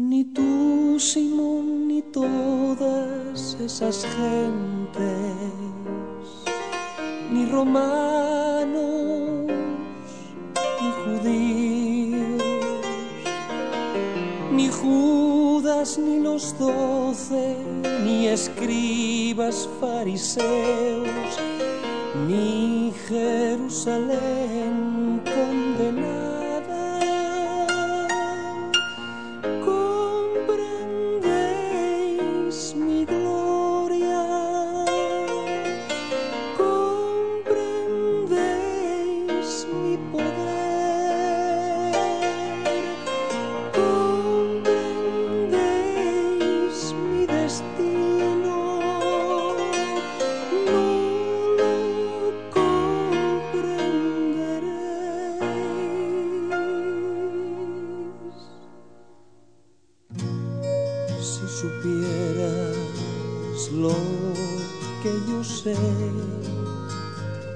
Ni tú, Simón, ni todas esas gentes, ni romanos, ni judíos, ni Judas, ni los doce, ni escribas fariseos, ni Jerusalén condenada Si supieras lo que yo sé,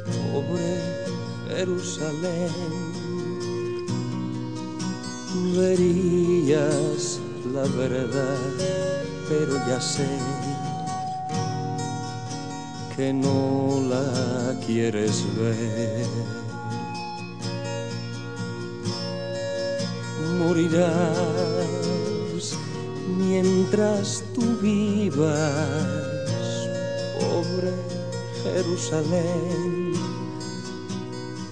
pobre Jerusalén, verías la verdad, pero ya sé que no la quieres ver. Morirás mientras tú vivas, pobre Jerusalén,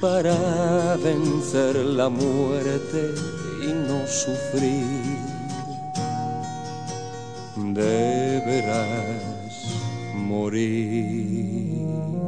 para vencer la muerte y no sufrir. Deberás morir.